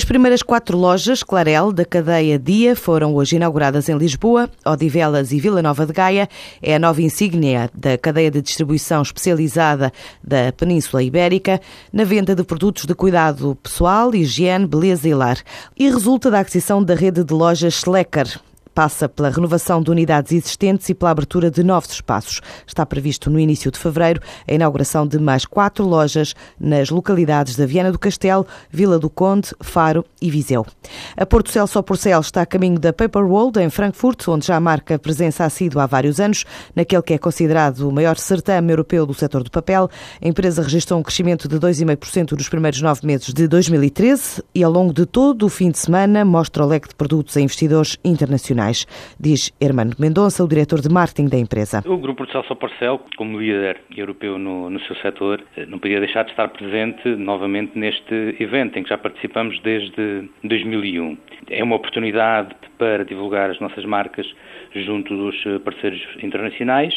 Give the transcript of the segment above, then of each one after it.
As primeiras quatro lojas Clarel da cadeia Dia foram hoje inauguradas em Lisboa, Odivelas e Vila Nova de Gaia. É a nova insígnia da cadeia de distribuição especializada da Península Ibérica na venda de produtos de cuidado pessoal, higiene, beleza e lar. E resulta da aquisição da rede de lojas Schlecker, passa pela renovação de unidades existentes e pela abertura de novos espaços. Está previsto no início de fevereiro a inauguração de mais quatro lojas nas localidades da Viana do Castelo, Vila do Conde, Faro e Viseu. A Porto Cel Só Porcel está a caminho da Paper World, em Frankfurt, onde já marca presença assídua há vários anos, naquele que é considerado o maior certame europeu do setor do papel. A empresa registrou um crescimento de 2,5% nos primeiros nove meses de 2013 e, ao longo de todo o fim de semana, mostra o leque de produtos a investidores internacionais diz Hermano Mendonça, o diretor de marketing da empresa. O Grupo de Celso Parcel, como líder europeu no, no seu setor, eh, não podia deixar de estar presente novamente neste evento em que já participamos desde 2001. É uma oportunidade para divulgar as nossas marcas junto dos eh, parceiros internacionais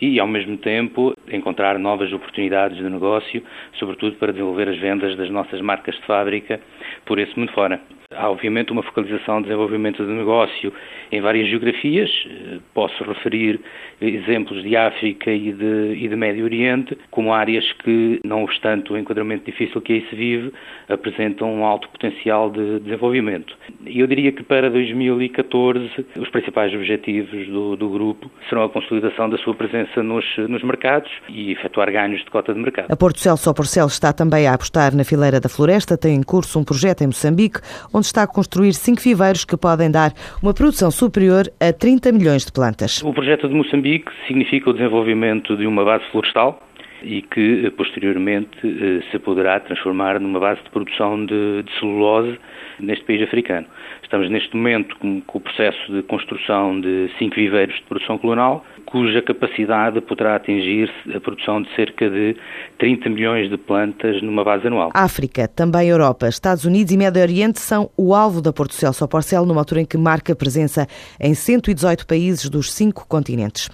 e, ao mesmo tempo, encontrar novas oportunidades de negócio, sobretudo para desenvolver as vendas das nossas marcas de fábrica por esse mundo fora. Há, obviamente, uma focalização de desenvolvimento de negócio em várias geografias. Eh, posso referir exemplos de África e de, e de Médio Oriente, como áreas que, não obstante o enquadramento difícil que aí se vive, apresentam um alto potencial de desenvolvimento. Eu diria que para 2014 os principais objetivos do, do grupo serão a consolidação da sua presença nos, nos mercados e efetuar ganhos de cota de mercado. A Porto Celso Porcel está também a apostar na fileira da floresta, tem em curso um projeto em Moçambique, onde está a construir cinco viveiros que podem dar uma produção superior a 30 milhões de plantas. O projeto de Moçambique significa o desenvolvimento de uma base florestal e que posteriormente eh, se poderá transformar numa base de produção de, de celulose neste país africano. Estamos neste momento com, com, o processo de construção de cinco viveiros de produção colonial, cuja capacidade poderá atingir a produção de cerca de 30 milhões de plantas numa base anual. África, também Europa, Estados Unidos e Médio Oriente são o alvo da Porto Celso Porcel, numa altura em que marca presença em 118 países dos cinco continentes.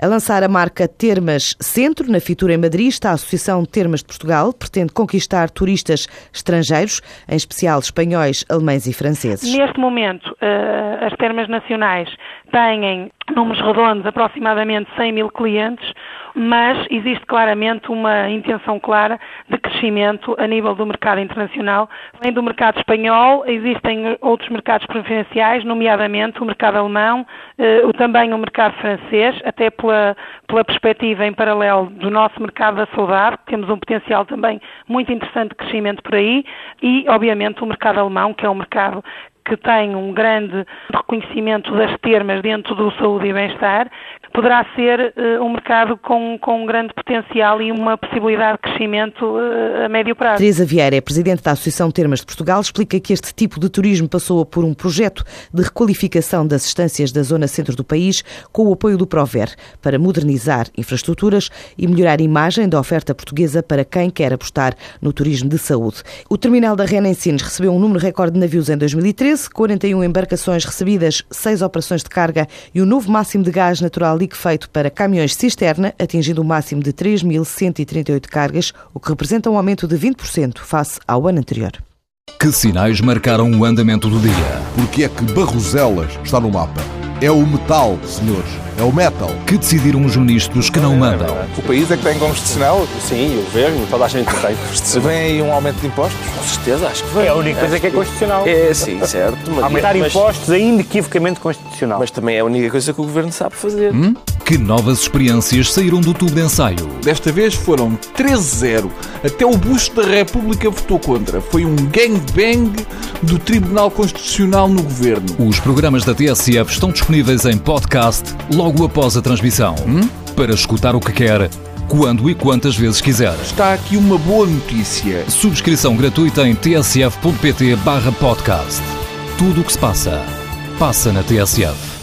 A lançar a marca Termas Centro, na Fitura em Madrid, está a Associação Termas de Portugal, pretende conquistar turistas estrangeiros, em especial espanhóis, alemães e franceses. Neste momento, eh, as termas nacionais têm números redondos, aproximadamente 100 mil clientes, mas existe claramente uma intenção clara de crescimento a nível do mercado internacional. Além do mercado espanhol, existem outros mercados preferenciais, nomeadamente o mercado alemão, eh, também o mercado francês, até pela, pela perspectiva em paralelo do nosso mercado da saudade, temos um potencial também muito interessante de crescimento por aí, e obviamente o mercado alemão, que é um mercado que tem um grande reconhecimento das termas dentro do saúde e bem-estar, poderá ser uh, um mercado com, com um grande potencial e uma possibilidade de crescimento uh, a médio prazo. Teresa Vieira é presidente da Associação Termas de Portugal, explica que este tipo de turismo passou por um projeto de requalificação das estâncias da zona centro do país com o apoio do Prover para modernizar infraestruturas e melhorar a imagem da oferta portuguesa para quem quer apostar no turismo de saúde. O terminal da Rena Ensinos recebeu um número recorde de navios em 2013 13, 41 embarcações recebidas, 6 operações de carga e o um novo máximo de gás natural feito para caminhões cisterna, atingindo o um máximo de 3.138 cargas, o que representa um aumento de 20% face ao ano anterior. Que sinais marcaram o andamento do dia? Porque é que Barroselas está no mapa? É o metal, senhores é o metal. Que decidiram os ministros que não mandam. O país é que tem constitucional? Sim, o governo, toda a gente tem constitucional. Vem aí um aumento de impostos? Com certeza, acho que vem. É a única coisa que é constitucional. É, sim, certo. Aumentar mas... impostos é inequivocamente constitucional. Mas também é a única coisa que o governo sabe fazer. Hum? Que novas experiências saíram do tubo de ensaio? Desta vez foram 13-0. Até o busto da República votou contra. Foi um gangbang do Tribunal Constitucional no governo. Os programas da TSF estão disponíveis em podcast logo após a transmissão. Hum? Para escutar o que quer, quando e quantas vezes quiser. Está aqui uma boa notícia. Subscrição gratuita em tsf.pt/podcast. Tudo o que se passa, passa na TSF.